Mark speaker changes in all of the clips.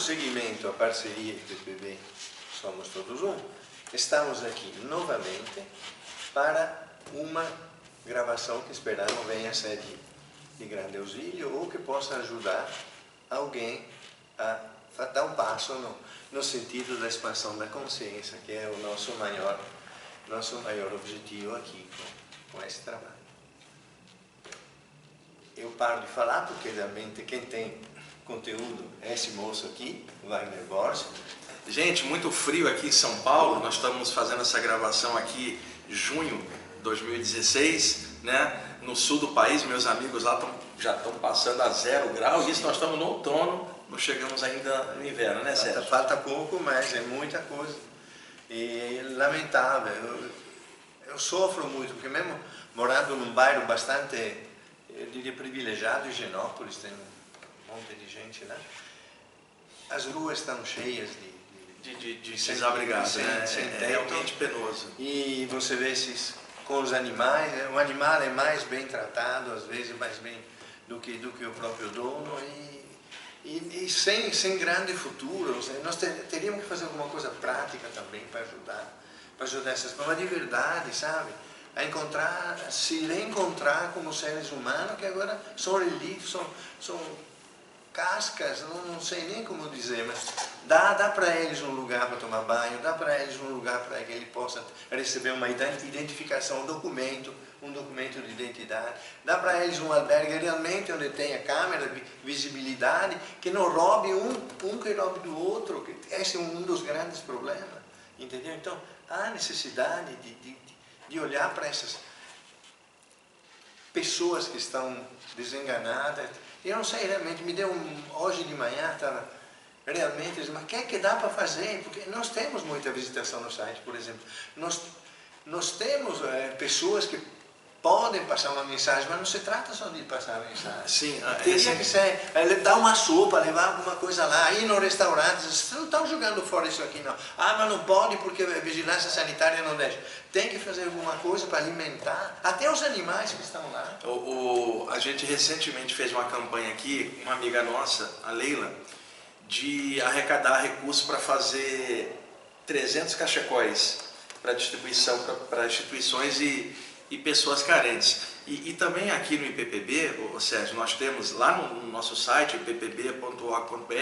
Speaker 1: seguimento à parceria IPPB Somos Todos Um, estamos aqui novamente para uma gravação que esperamos venha a ser de, de grande auxílio ou que possa ajudar alguém a dar um passo no, no sentido da expansão da consciência, que é o nosso maior, nosso maior objetivo aqui com, com esse trabalho. Eu paro de falar porque realmente quem tem conteúdo é esse moço aqui, Wagner Borges.
Speaker 2: Gente, muito frio aqui em São Paulo, nós estamos fazendo essa gravação aqui junho de 2016, né? No sul do país, meus amigos lá tão, já estão passando a zero grau, e isso nós estamos no outono, não chegamos ainda no inverno, né Sérgio?
Speaker 1: Falta, falta pouco, mas é muita coisa. E lamentável, eu, eu sofro muito, porque mesmo morando num bairro bastante, eu diria, privilegiado, Higienópolis, tem um monte de gente lá, as ruas estão cheias de
Speaker 2: de, de, de desabrigados, né? Sem, é, é realmente penoso.
Speaker 1: E você vê esses com os animais, né? o animal é mais bem tratado, às vezes mais bem do que, do que o próprio dono e, e, e sem, sem grande futuro. Nós teríamos que fazer alguma coisa prática também para ajudar, para ajudar essas pessoas, de verdade, sabe? A encontrar, se reencontrar como seres humanos que agora são relíquios, são, são cascas, não, não sei nem como dizer, mas dá, dá para eles um lugar para tomar banho, dá para eles um lugar para que ele possa receber uma identificação, um documento, um documento de identidade, dá para eles um albergue realmente onde tenha câmera, visibilidade, que não roube um, um que roube do outro, que esse é um dos grandes problemas, entendeu? Então, há necessidade de, de, de olhar para essas pessoas que estão desenganadas, eu não sei realmente, me deu um, hoje de manhã, estava realmente, mas o que é que dá para fazer? Porque nós temos muita visitação no site, por exemplo. Nós, nós temos é, pessoas que podem passar uma mensagem, mas não se trata só de passar a mensagem.
Speaker 2: Sim,
Speaker 1: ah, Teria esse... que ser, é, dar uma sopa, levar alguma coisa lá, ir no restaurante, vocês não estão jogando fora isso aqui não. Ah, mas não pode porque a vigilância sanitária não deixa. Tem que fazer alguma coisa para alimentar, até os animais que estão lá.
Speaker 2: O, o, a gente recentemente fez uma campanha aqui, uma amiga nossa, a Leila, de arrecadar recursos para fazer 300 cachecóis para distribuição para instituições e e pessoas carentes. E, e também aqui no IPPB, ou Sérgio, nós temos lá no, no nosso site, ippb.org.br,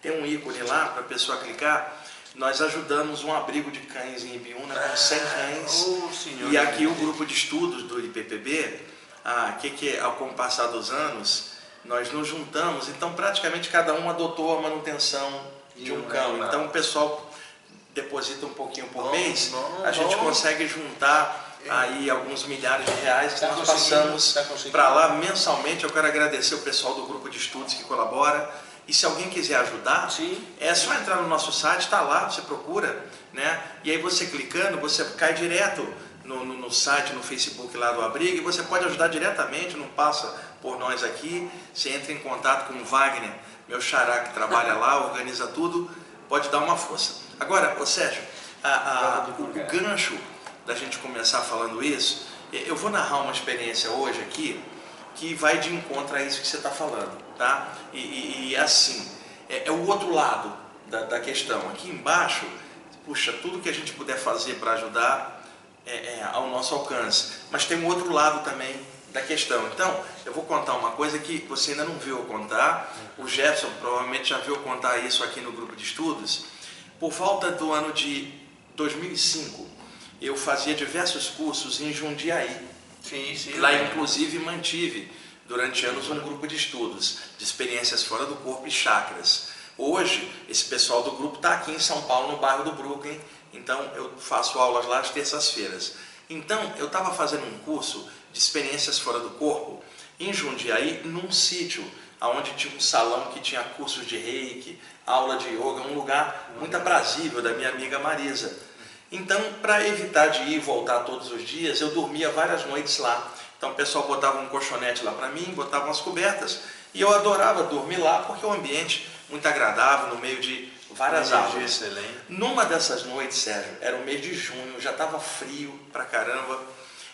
Speaker 2: tem um ícone lá para a pessoa clicar. Nós ajudamos um abrigo de cães em Ibiúna com 100 cães.
Speaker 1: Oh,
Speaker 2: e aqui o grupo de estudos do IPPB, ah, que, que ao com o passar dos anos, nós nos juntamos, então praticamente cada um adotou a manutenção de um cão. Então o pessoal deposita um pouquinho por mês, a gente consegue juntar aí alguns milhares de reais que tá nós passamos tá para lá mensalmente. Eu quero agradecer o pessoal do grupo de estudos que colabora. E se alguém quiser ajudar,
Speaker 1: Sim.
Speaker 2: é só entrar no nosso site, está lá, você procura, né? E aí você clicando, você cai direto no, no, no, site, no Facebook lá do Abrigo, e você pode ajudar diretamente, não passa por nós aqui. Você entra em contato com o Wagner, meu xará que trabalha lá, organiza tudo, pode dar uma força. Agora, ô Sérgio, a, a, o, o gancho da gente começar falando isso, eu vou narrar uma experiência hoje aqui que vai de encontro a isso que você está falando, tá? E, e, e assim, é, é, o outro lado da, da, questão. Aqui embaixo, puxa, tudo que a gente puder fazer para ajudar é, é ao nosso alcance. Mas tem um outro lado também da questão. Então, eu vou contar uma coisa que você ainda não viu eu contar. O Jefferson provavelmente já viu eu contar isso aqui no grupo de estudos. Por volta do ano de 2005, eu fazia diversos cursos em Jundiaí.
Speaker 1: Sim, sim.
Speaker 2: Lá, inclusive, mantive durante anos um grupo de estudos de experiências fora do corpo e chakras. Hoje, esse pessoal do grupo está aqui em São Paulo, no bairro do Brooklyn, então eu faço aulas lá às terças-feiras. Então, eu estava fazendo um curso de experiências fora do corpo em Jundiaí, num sítio onde tinha um salão que tinha cursos de reiki, aula de yoga, um lugar muito aprazível da minha amiga Marisa. Então, para evitar de ir e voltar todos os dias, eu dormia várias noites lá. Então, o pessoal botava um colchonete lá para mim, botava umas cobertas, e eu adorava dormir lá porque o ambiente muito agradável, no meio de várias árvores.
Speaker 1: Excelente.
Speaker 2: Numa dessas noites, Sérgio, era o mês de junho, já estava frio pra caramba.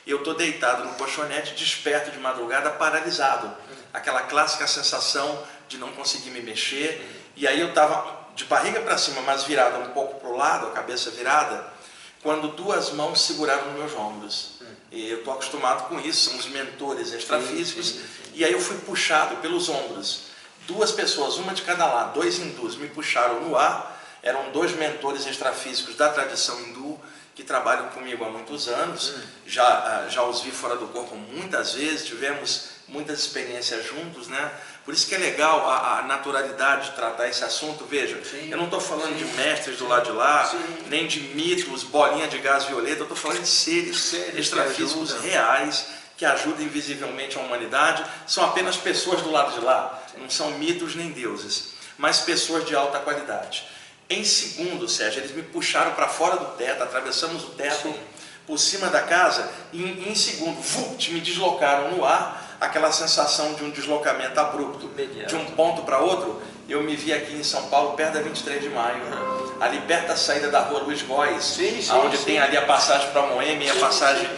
Speaker 2: Eu tô deitado no colchonete, desperto de madrugada, paralisado. Aquela clássica sensação de não conseguir me mexer. E aí eu estava de barriga para cima, mas virada um pouco para o lado, a cabeça virada, quando duas mãos seguraram meus ombros. Hum. E eu estou acostumado com isso, são os mentores extrafísicos, sim, sim, sim. e aí eu fui puxado pelos ombros. Duas pessoas, uma de cada lado, dois hindus, me puxaram no ar, eram dois mentores extrafísicos da tradição hindu, que trabalham comigo há muitos anos, hum. já, ah, já os vi fora do corpo muitas vezes, tivemos muitas experiências juntos, né? Por isso que é legal a, a naturalidade de tratar esse assunto. Veja, sim, eu não estou falando sim, de mestres sim, do lado de lá, nem de mitos, bolinha de gás violeta, eu estou falando de seres, seres extrafísicos que reais que ajudam invisivelmente a humanidade. São apenas pessoas do lado de lá, não são mitos nem deuses, mas pessoas de alta qualidade. Em segundo, Sérgio, eles me puxaram para fora do teto, atravessamos o teto Sim. por cima da casa e em, em segundo, vult, me deslocaram no ar, aquela sensação de um deslocamento abrupto Imediato. de um ponto para outro. Eu me vi aqui em São Paulo, perto da 23 de maio, uhum. ali perto da saída da rua Luiz Góes, sim, sim, onde sim. tem ali a passagem para Moema e a passagem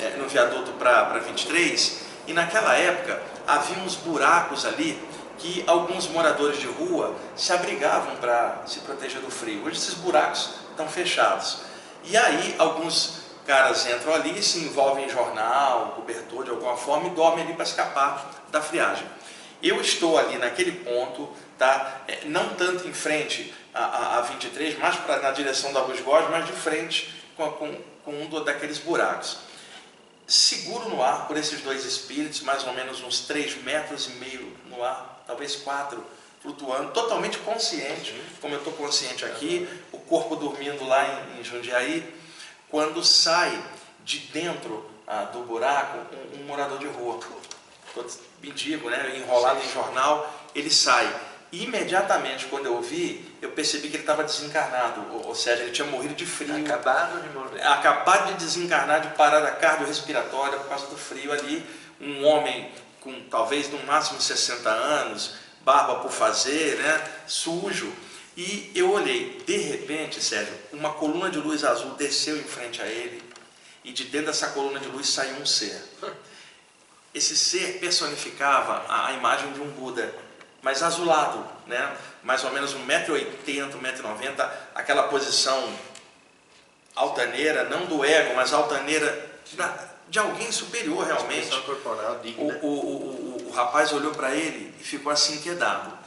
Speaker 2: é, no viaduto para 23. E naquela época havia uns buracos ali que alguns moradores de rua se abrigavam para se proteger do frio. Hoje esses buracos estão fechados. E aí alguns caras entram ali, se envolvem em jornal, cobertor de alguma forma e dormem ali para escapar da friagem. Eu estou ali naquele ponto, tá? É, não tanto em frente a, a, 23, mais pra, na direção da Luz Góes, mas de frente com, com, com um daqueles buracos. Seguro no ar por esses dois espíritos, mais ou menos uns 3 metros e meio no ar, talvez quatro, flutuando, totalmente consciente, como eu estou consciente aqui, o corpo dormindo lá em, em Jundiaí, quando sai de dentro ah, do buraco um, um, morador de rua, mendigo, né, enrolado em jornal, ele sai. Imediatamente, quando eu vi, eu percebi que ele estava desencarnado, ou, ou, seja, ele tinha morrido de frio.
Speaker 1: Acabado de morrer.
Speaker 2: Acabado de desencarnar de parada cardiorrespiratória por causa do frio ali. Um homem com talvez no máximo 60 anos, barba por fazer, né? sujo. E eu olhei, de repente, Sérgio, uma coluna de luz azul desceu em frente a ele, e de dentro dessa coluna de luz saiu um ser. Esse ser personificava a, imagem de um Buda, mas azulado, né? mais ou menos 1,80m, 1,90m, aquela posição altaneira, não do ego, mas altaneira de alguém superior realmente.
Speaker 1: Corporal,
Speaker 2: o, o, o, o, rapaz olhou para ele e ficou assim inquietado.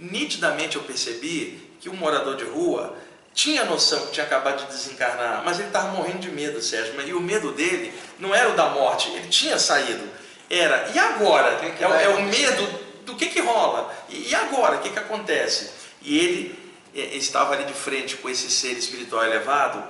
Speaker 2: Nitidamente eu percebi que o morador de rua tinha noção que tinha acabado de desencarnar, mas ele estava morrendo de medo, Sérgio. E o medo dele não era o da morte, ele tinha saído. Era, e agora? Que que é, é, o medo do que, que rola. E, e agora? O que, que acontece? E ele é, estava ali de frente com esse ser espiritual elevado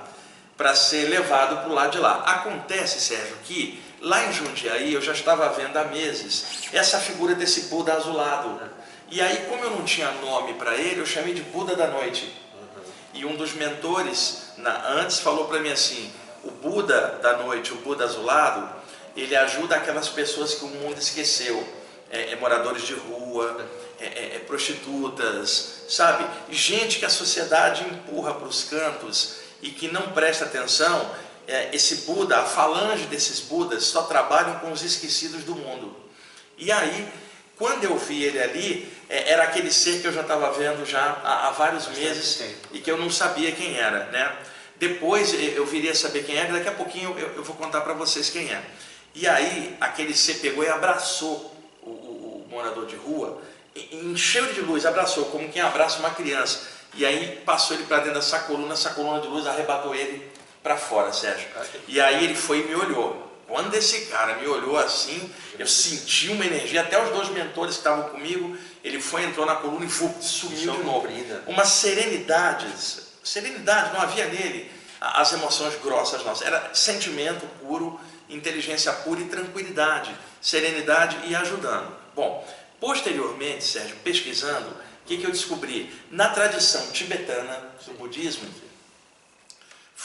Speaker 2: para ser levado para o lado de lá. Acontece, Sérgio, que lá em Jundiaí eu já estava vendo há meses essa figura desse Buda azulado. E aí, como eu não tinha nome para ele, eu chamei de Buda da Noite. E um dos mentores na, antes falou para mim assim: o Buda da Noite, o Buda azulado, ele ajuda aquelas pessoas que o mundo esqueceu, é, é moradores de rua, é, é, é prostitutas, sabe? Gente que a sociedade empurra para os cantos e que não presta atenção, é, esse Buda, a falange desses Budas, só trabalham com os esquecidos do mundo. E aí, quando eu vi ele ali, era aquele ser que eu já estava vendo já há, há vários meses e que eu não sabia quem era, né? Depois eu viria a saber quem era, daqui a pouquinho eu, eu vou contar para vocês quem é. E aí, aquele ser pegou e abraçou o, o, o morador de rua, encheu de luz, abraçou, como quem abraça uma criança. E aí passou ele para dentro dessa coluna, essa coluna de luz arrebatou ele para fora, Sérgio. E aí ele foi e me olhou. Quando esse cara me olhou assim, eu senti uma energia, até os dois mentores que estavam comigo, ele foi, entrou na coluna e sumiu de novo. Uma serenidade, serenidade, não havia nele as emoções grossas nossas, era sentimento puro, inteligência pura e tranquilidade, serenidade e ajudando. Bom, posteriormente, Sérgio, pesquisando, o que, que eu descobri? Na tradição tibetana do budismo,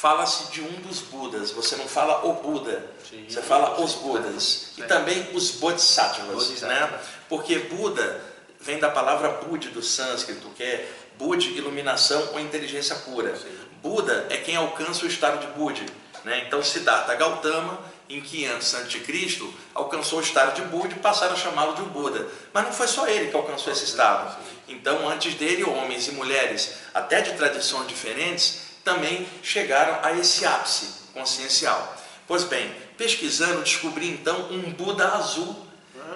Speaker 2: fala-se de um dos Budas. Você não fala o Buda, Sim, você fala os Budas. E também os Bodhisattvas, né? Porque Buda vem da palavra Budi do sânscrito, que é Budi, iluminação ou inteligência pura. Sim. Buda é quem alcança o estado de Budi. Né? Então Siddhartha Gautama em 500 a.C., alcançou o estado de Buda e passaram a chamá-lo de Buda. Mas não foi só ele que alcançou esse estado. Então, antes dele, homens e mulheres, até de tradições diferentes, também chegaram a esse ápice consciencial. Pois bem, pesquisando, descobri então um Buda azul,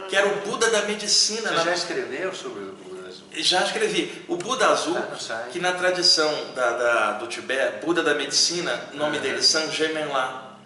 Speaker 2: que era o Buda da medicina.
Speaker 1: Você já escreveu sobre o Buda azul?
Speaker 2: Já escrevi. O Buda azul, que na tradição da, da, do Tibete, Buda da medicina, o nome dele é Sanjay Menla.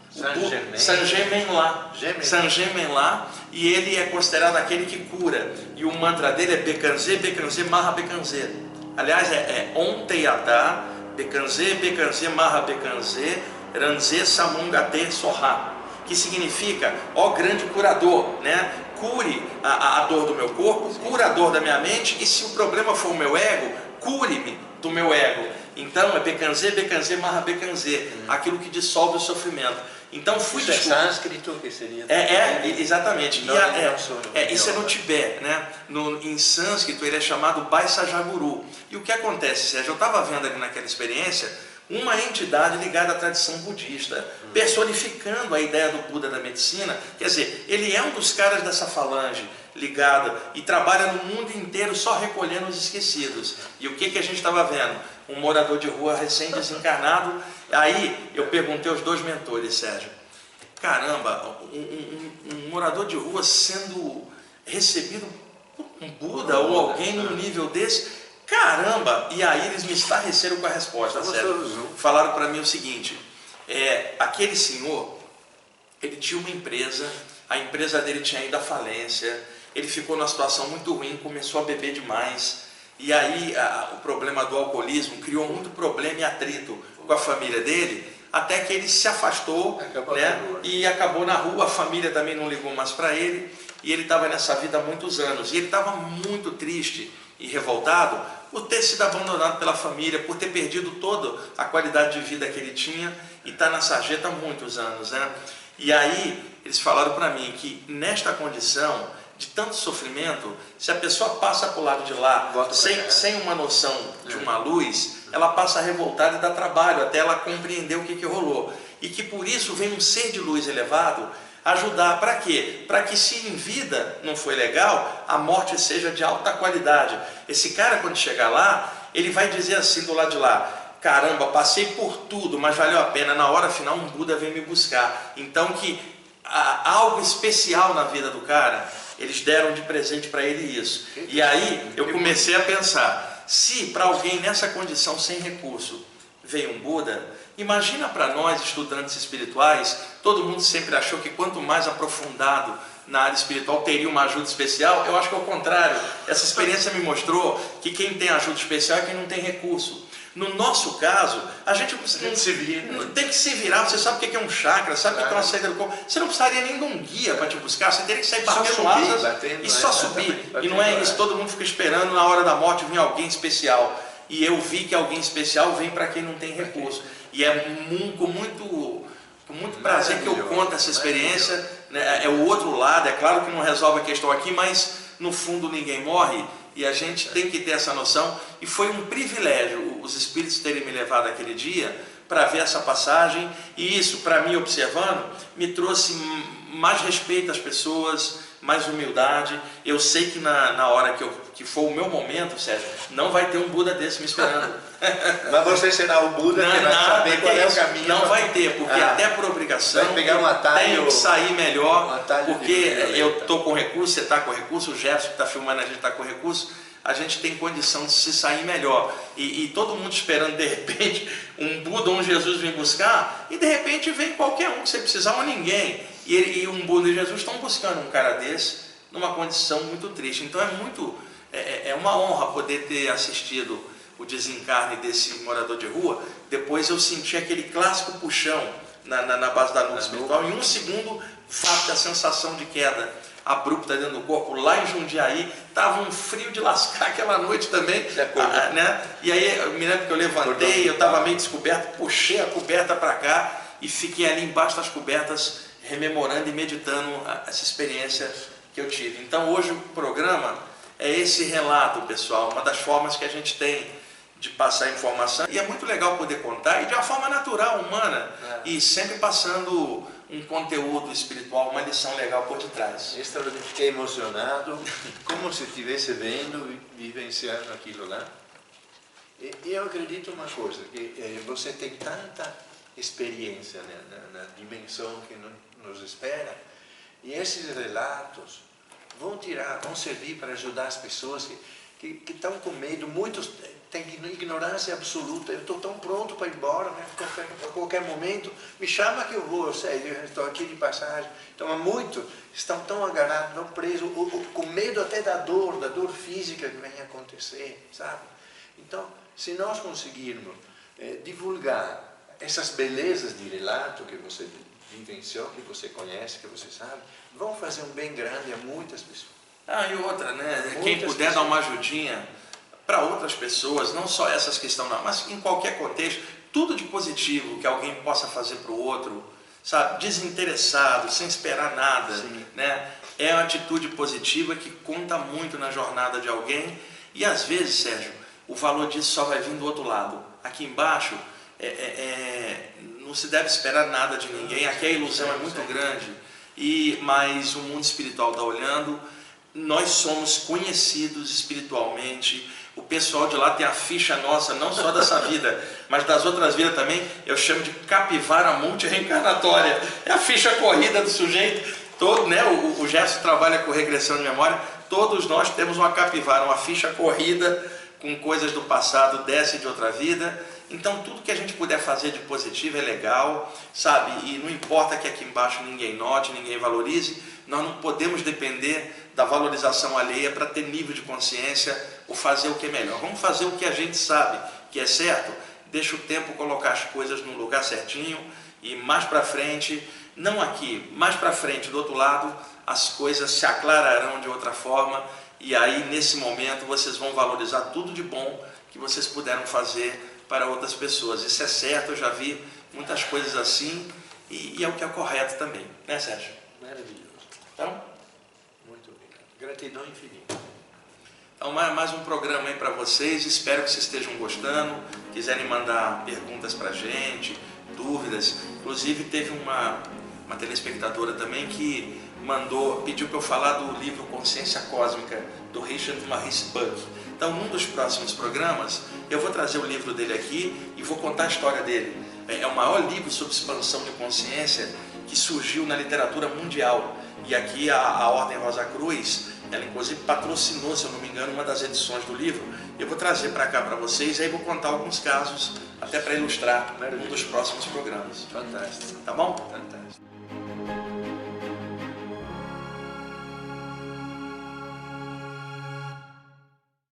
Speaker 2: Sanjay Menla. Sanjay Menla. E ele é considerado aquele que cura. E o mantra dele é Bekanze, Bekanze, Maha Bekanze. Aliás, é, é Om Teyata, Bekanze, Bekanze, Maha Bekanze, Ranze Samungate Soha. Que significa, ó grande curador, né? Cure a, a dor do meu corpo, cure a dor da minha mente, e se o problema for o meu ego, cure-me do meu ego. Então é Bekanze, Bekanze, Maha Bekanze, hum. aquilo que dissolve o sofrimento. Então fui
Speaker 1: isso é sânscrito que seria.
Speaker 2: É, é exatamente. Não, a, é, é, isso é no Tibete, né? No, em sânscrito ele é chamado Baisajaguru. E o que acontece, Sérgio? Eu estava vendo ali naquela experiência uma entidade ligada à tradição budista, personificando a ideia do Buda da medicina. Quer dizer, ele é um dos caras dessa falange ligada e trabalha no mundo inteiro só recolhendo os esquecidos. E o que, que a gente estava vendo? Um morador de rua recém-desencarnado. Aí eu perguntei aos dois mentores, Sérgio, caramba, um, um, um morador de rua sendo recebido por um Buda ou alguém num nível desse, Caramba! E aí eles me estarreceram com a resposta, certo? Falaram para mim o seguinte, é, aquele senhor, ele tinha uma empresa, a empresa dele tinha ido à falência, ele ficou numa situação muito ruim, começou a beber demais, e aí a, o problema do alcoolismo criou muito problema e atrito com a família dele, até que ele se afastou né, e acabou na rua, a família também não ligou mais para ele, e ele estava nessa vida há muitos anos, e ele estava muito triste e revoltado por ter sido abandonado pela família, por ter perdido toda a qualidade de vida que ele tinha e está na sarjeta há muitos anos. Né? E aí eles falaram para mim que nesta condição de tanto sofrimento, se a pessoa passa para o lado de lá sem, sem uma noção de uma luz, ela passa a revoltar e dá trabalho até ela compreender o que, que rolou. E que por isso vem um ser de luz elevado ajudar para quê? Para que se em vida não foi legal, a morte seja de alta qualidade. Esse cara quando chegar lá, ele vai dizer assim do lado de lá: caramba, passei por tudo, mas valeu a pena. Na hora final um Buda vem me buscar. Então que há algo especial na vida do cara, eles deram de presente para ele isso. E aí eu comecei a pensar, se para alguém nessa condição sem recurso veio um Buda, Imagina para nós, estudantes espirituais, todo mundo sempre achou que quanto mais aprofundado na área espiritual teria uma ajuda especial. Eu acho que é o contrário. Essa experiência me mostrou que quem tem ajuda especial é quem não tem recurso. No nosso caso, a gente, não, se vira. tem que se virar. Você sabe o que é um chakra, sabe o que é uma saída do corpo. Você não precisaria nem de um guia para te buscar, você teria que sair batendo subir, asas batendo, e só é, subir. e não é isso, todo mundo fica esperando na hora da morte vir alguém especial. E eu vi que alguém especial vem para quem não tem recurso. E é com muito, com muito prazer que eu conto essa experiência. Né? É o outro lado, é claro que não resolve a questão aqui, mas no fundo ninguém morre e a gente tem que ter essa noção. E foi um privilégio os espíritos terem me levado aquele dia para ver essa passagem, e isso, para mim, observando, me trouxe mais respeito às pessoas, mais humildade. Eu sei que na, na hora que, eu, que for o meu momento, Sérgio, não vai ter um Buda desse me esperando.
Speaker 1: Mas você será o Buda não, que vai saber qual é o caminho.
Speaker 2: Não vai ter, porque ah, até por obrigação
Speaker 1: vai pegar um atalho,
Speaker 2: tenho que sair melhor, um porque eu estou com recurso, você está com recurso, o Gerson que está filmando a gente está com recurso, a gente tem condição de se sair melhor. E, e, todo mundo esperando de repente um Buda ou um Jesus vir buscar, e de repente vem qualquer um que você precisar ou ninguém. E, ele, e um Buda e Jesus estão buscando um cara desse numa condição muito triste. Então é muito, é, é, é uma honra poder ter assistido o desencarne desse morador de rua. Depois eu senti aquele clássico puxão na, na, na base da luz espiritual. Em um segundo, fato a sensação de queda abrupta dentro do corpo. Lá em Jundiaí, estava um frio de lascar aquela noite também. Ah, né? E aí eu me lembro que eu levantei, eu estava meio descoberto, puxei a coberta para cá e fiquei ali embaixo das cobertas rememorando e meditando essa experiência que eu tive. Então hoje o programa é esse relato, pessoal, uma das formas que a gente tem de passar informação. E é muito legal poder contar, e de uma forma natural, humana, é. e sempre passando um conteúdo espiritual, uma lição legal por detrás.
Speaker 1: Extraordinario. Fiquei emocionado, como se estivesse vendo, vi- vivenciando aquilo lá. E eu acredito uma coisa, que eh, você tem tanta experiência né, na, na dimensão que no- nos espera, e esses relatos vão tirar, vão servir para ajudar as pessoas que, que, que estão com medo, muitos têm ignorância absoluta, eu estou tão pronto para ir embora, né? a, qualquer, momento, me chama que eu vou, eu sei, eu estou aqui de passagem. Então há muito, estão tão agarrados, tão presos, o- o- com medo até da dor, da dor física que vem acontecer, sabe? Então, se nós conseguirmos eh, divulgar essas belezas de relato que você vivenciou, que você conhece, que você sabe, vão fazer um bem grande a muitas pessoas.
Speaker 2: Ah, e outra, né?
Speaker 1: Muitas
Speaker 2: Quem puder
Speaker 1: pessoas.
Speaker 2: dar uma ajudinha para outras pessoas, não só essas que estão lá, mas em qualquer contexto, tudo de positivo que alguém possa fazer para o outro, sabe? Desinteressado, sem esperar nada,
Speaker 1: Sim.
Speaker 2: né? É uma atitude positiva que conta muito na jornada de alguém e às vezes, Sérgio, o valor disso só vai vir do outro lado. Aqui embaixo, é- é- é, não se deve esperar nada de ninguém, aqui a ilusão é muito grande, e mas o mundo espiritual está olhando, nós somos conhecidos espiritualmente, o pessoal de lá tem a ficha nossa, não só dessa vida, mas das outras vidas também, eu chamo de capivara multireencarnatória, é a ficha corrida do sujeito, todo, né, o, o Gerson trabalha com regressão de memória, todos nós temos uma capivara, uma ficha corrida com coisas do passado, desce de outra vida, então tudo que a gente puder fazer de positivo é legal, sabe? E não importa que aqui embaixo ninguém note, ninguém valorize, nós não podemos depender da valorização alheia para ter nível de consciência ou fazer o que é melhor. Vamos fazer o que a gente sabe que é certo, deixa o tempo colocar as coisas no lugar certinho e mais para frente, não aqui, mais para frente do outro lado, as coisas se aclararão de outra forma e aí nesse momento vocês vão valorizar tudo de bom que vocês puderam fazer para outras pessoas. Isso é certo, eu já vi muitas coisas assim e, e é o que é correto também, né Sérgio?
Speaker 1: Maravilhoso.
Speaker 2: Então,
Speaker 1: Muito obrigado. Gratidão infinita.
Speaker 2: então mais, um programa aí para vocês, espero que vocês estejam gostando, quiserem mandar perguntas para gente, dúvidas, inclusive teve uma, uma telespectadora também que mandou, pediu para eu falar do livro Consciência Cósmica, do Richard Maurice Buck. Então, num dos próximos programas, eu vou trazer o livro dele aqui e vou contar a história dele. É é o maior livro sobre expansão de consciência que surgiu na literatura mundial. E aqui a, a Ordem Rosa Cruz, ela inclusive patrocinou, se eu não me engano, uma das edições do livro. Eu vou trazer para cá para vocês e aí vou contar alguns casos, até para ilustrar um dos próximos programas.
Speaker 1: Fantástico.
Speaker 2: Tá bom?
Speaker 1: Fantástico.